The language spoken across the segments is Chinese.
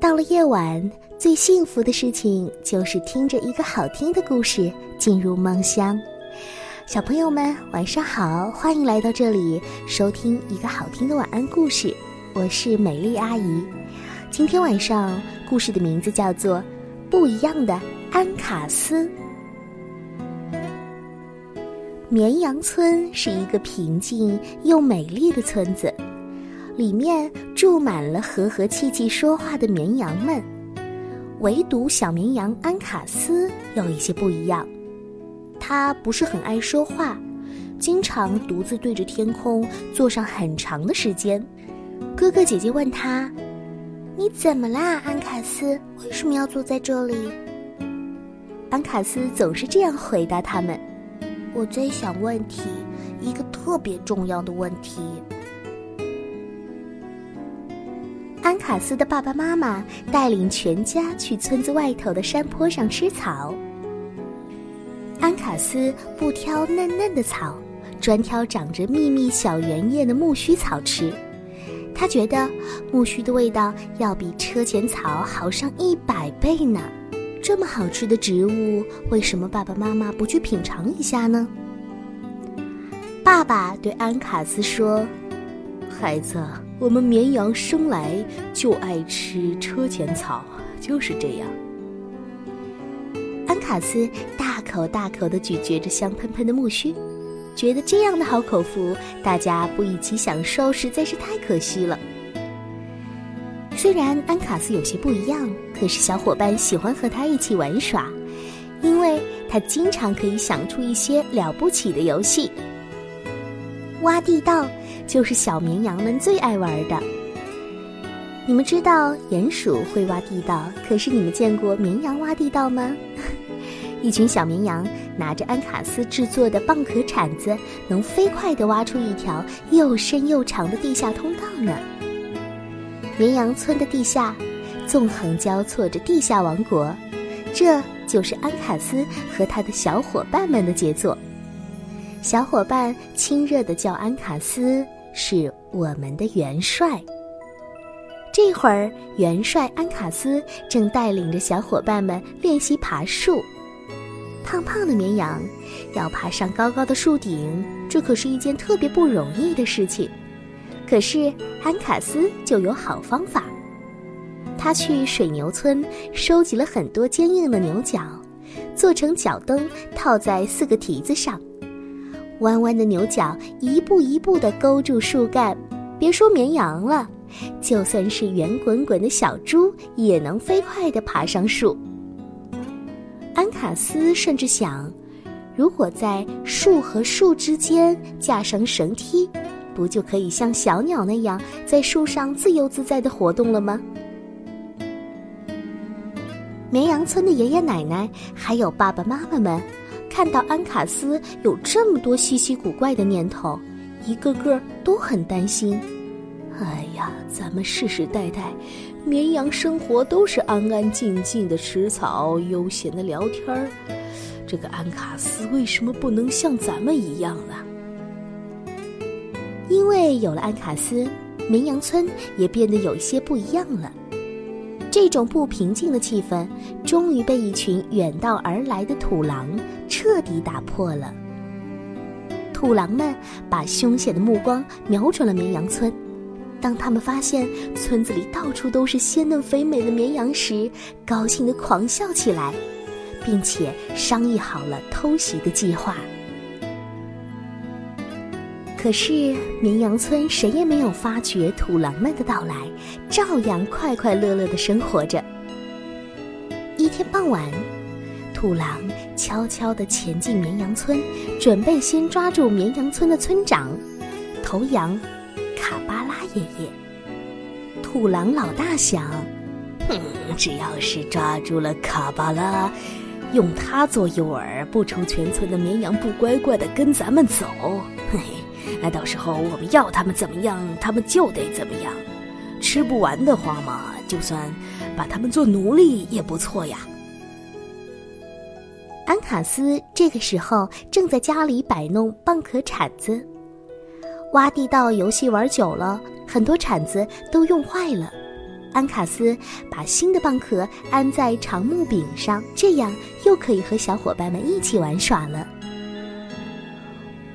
到了夜晚，最幸福的事情就是听着一个好听的故事进入梦乡。小朋友们，晚上好，欢迎来到这里收听一个好听的晚安故事。我是美丽阿姨。今天晚上故事的名字叫做《不一样的安卡斯》。绵羊村是一个平静又美丽的村子。里面住满了和和气气说话的绵羊们，唯独小绵羊安卡斯有一些不一样。他不是很爱说话，经常独自对着天空坐上很长的时间。哥哥姐姐问他：“你怎么啦，安卡斯？为什么要坐在这里？”安卡斯总是这样回答他们：“我在想问题，一个特别重要的问题。”安卡斯的爸爸妈妈带领全家去村子外头的山坡上吃草。安卡斯不挑嫩嫩的草，专挑长着密密小圆叶的苜蓿草吃。他觉得苜蓿的味道要比车前草好上一百倍呢。这么好吃的植物，为什么爸爸妈妈不去品尝一下呢？爸爸对安卡斯说：“孩子。”我们绵羊生来就爱吃车前草，就是这样。安卡斯大口大口的咀嚼着香喷喷的苜蓿，觉得这样的好口福，大家不一起享受实在是太可惜了。虽然安卡斯有些不一样，可是小伙伴喜欢和他一起玩耍，因为他经常可以想出一些了不起的游戏。挖地道。就是小绵羊们最爱玩的。你们知道鼹鼠会挖地道，可是你们见过绵羊挖地道吗？一群小绵羊拿着安卡斯制作的蚌壳铲子，能飞快地挖出一条又深又长的地下通道呢。绵羊村的地下，纵横交错着地下王国，这就是安卡斯和他的小伙伴们的杰作。小伙伴亲热地叫安卡斯。是我们的元帅。这会儿，元帅安卡斯正带领着小伙伴们练习爬树。胖胖的绵羊要爬上高高的树顶，这可是一件特别不容易的事情。可是安卡斯就有好方法。他去水牛村收集了很多坚硬的牛角，做成脚蹬，套在四个蹄子上。弯弯的牛角一步一步地勾住树干，别说绵羊了，就算是圆滚滚的小猪也能飞快地爬上树。安卡斯甚至想，如果在树和树之间架上绳梯，不就可以像小鸟那样在树上自由自在地活动了吗？绵羊村的爷爷奶奶还有爸爸妈妈们。看到安卡斯有这么多稀奇古怪的念头，一个个都很担心。哎呀，咱们世世代代绵羊生活都是安安静静的吃草，悠闲的聊天儿。这个安卡斯为什么不能像咱们一样呢？因为有了安卡斯，绵羊村也变得有些不一样了。这种不平静的气氛，终于被一群远道而来的土狼彻底打破了。土狼们把凶险的目光瞄准了绵羊村，当他们发现村子里到处都是鲜嫩肥美的绵羊时，高兴地狂笑起来，并且商议好了偷袭的计划。可是绵羊村谁也没有发觉土狼们的到来，照样快快乐乐的生活着。一天傍晚，土狼悄悄地前进绵羊村，准备先抓住绵羊村的村长头羊卡巴拉爷爷。土狼老大想：哼，只要是抓住了卡巴拉，用他做诱饵，不愁全村的绵羊不乖乖地跟咱们走。嘿。那到时候我们要他们怎么样，他们就得怎么样。吃不完的话嘛，就算把他们做奴隶也不错呀。安卡斯这个时候正在家里摆弄蚌壳铲子，挖地道游戏玩久了，很多铲子都用坏了。安卡斯把新的蚌壳安在长木柄上，这样又可以和小伙伴们一起玩耍了。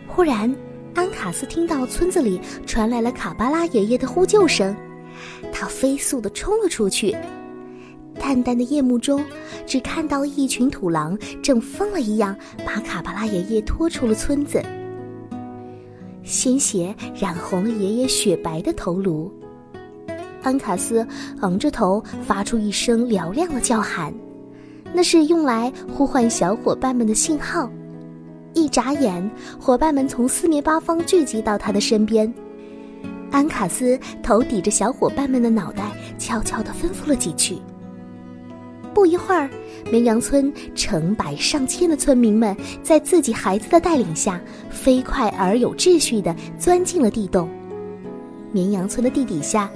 忽然，安卡斯听到村子里传来了卡巴拉爷爷的呼救声，他飞速地冲了出去。淡淡的夜幕中，只看到一群土狼正疯了一样把卡巴拉爷爷拖出了村子，鲜血染红了爷爷雪白的头颅。安卡斯昂着头，发出一声嘹亮的叫喊，那是用来呼唤小伙伴们的信号。一眨眼，伙伴们从四面八方聚集到他的身边。安卡斯头抵着小伙伴们的脑袋，悄悄地吩咐了几句。不一会儿，绵羊村成百上千的村民们在自己孩子的带领下，飞快而有秩序地钻进了地洞。绵羊村的地底下，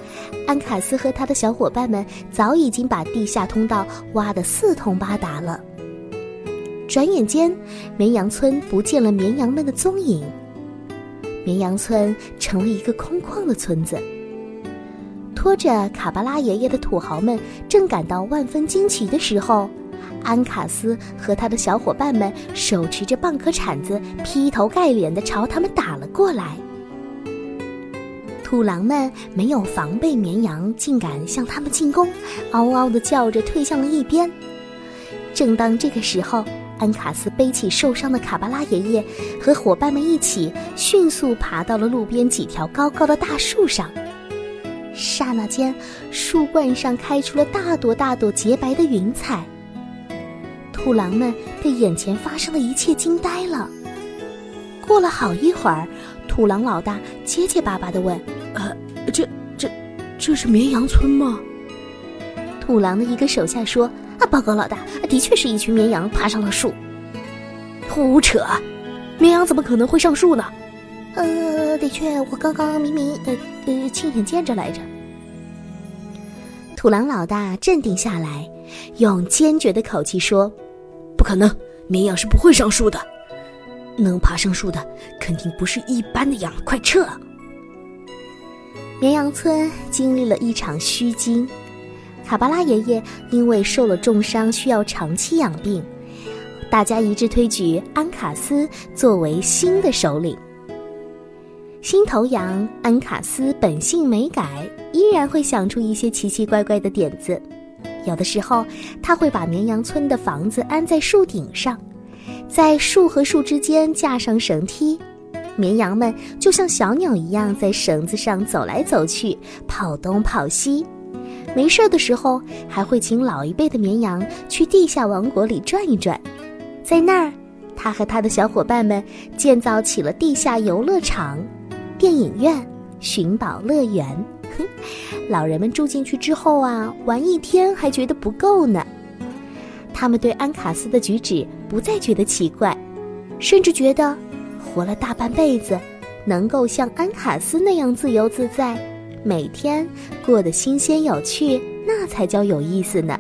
安卡斯和他的小伙伴们早已经把地下通道挖得四通八达了。转眼间，绵羊村不见了绵羊们的踪影，绵羊村成了一个空旷的村子。拖着卡巴拉爷爷的土豪们正感到万分惊奇的时候，安卡斯和他的小伙伴们手持着蚌壳铲子，劈头盖脸地朝他们打了过来。土狼们没有防备绵羊，竟敢向他们进攻，嗷嗷地叫着退向了一边。正当这个时候，安卡斯背起受伤的卡巴拉爷爷，和伙伴们一起迅速爬到了路边几条高高的大树上。刹那间，树冠上开出了大朵大朵洁白的云彩。土狼们被眼前发生的一切惊呆了。过了好一会儿，土狼老大结结巴巴地问：“呃，这、这、这是绵羊村吗？”土狼的一个手下说：“报告老大，的确是一群绵羊爬上了树。”胡扯！绵羊怎么可能会上树呢？呃，的确，我刚刚明明呃呃亲眼见着来着。土狼老大镇定下来，用坚决的口气说：“不可能，绵羊是不会上树的。能爬上树的，肯定不是一般的羊。快撤！”绵羊村经历了一场虚惊，卡巴拉爷爷因为受了重伤，需要长期养病，大家一致推举安卡斯作为新的首领。新头羊安卡斯本性没改，依然会想出一些奇奇怪怪的点子。有的时候，他会把绵羊村的房子安在树顶上，在树和树之间架上绳梯，绵羊们就像小鸟一样在绳子上走来走去，跑东跑西。没事的时候，还会请老一辈的绵羊去地下王国里转一转，在那儿，他和他的小伙伴们建造起了地下游乐场。电影院、寻宝乐园，哼，老人们住进去之后啊，玩一天还觉得不够呢。他们对安卡斯的举止不再觉得奇怪，甚至觉得活了大半辈子，能够像安卡斯那样自由自在，每天过得新鲜有趣，那才叫有意思呢。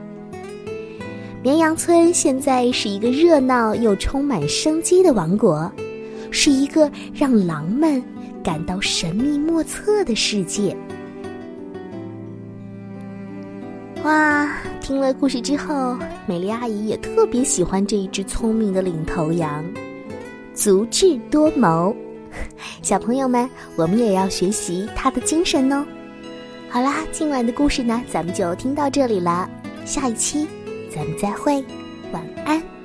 绵羊村现在是一个热闹又充满生机的王国，是一个让狼们。感到神秘莫测的世界。哇！听了故事之后，美丽阿姨也特别喜欢这一只聪明的领头羊，足智多谋。小朋友们，我们也要学习他的精神哦。好啦，今晚的故事呢，咱们就听到这里了。下一期咱们再会，晚安。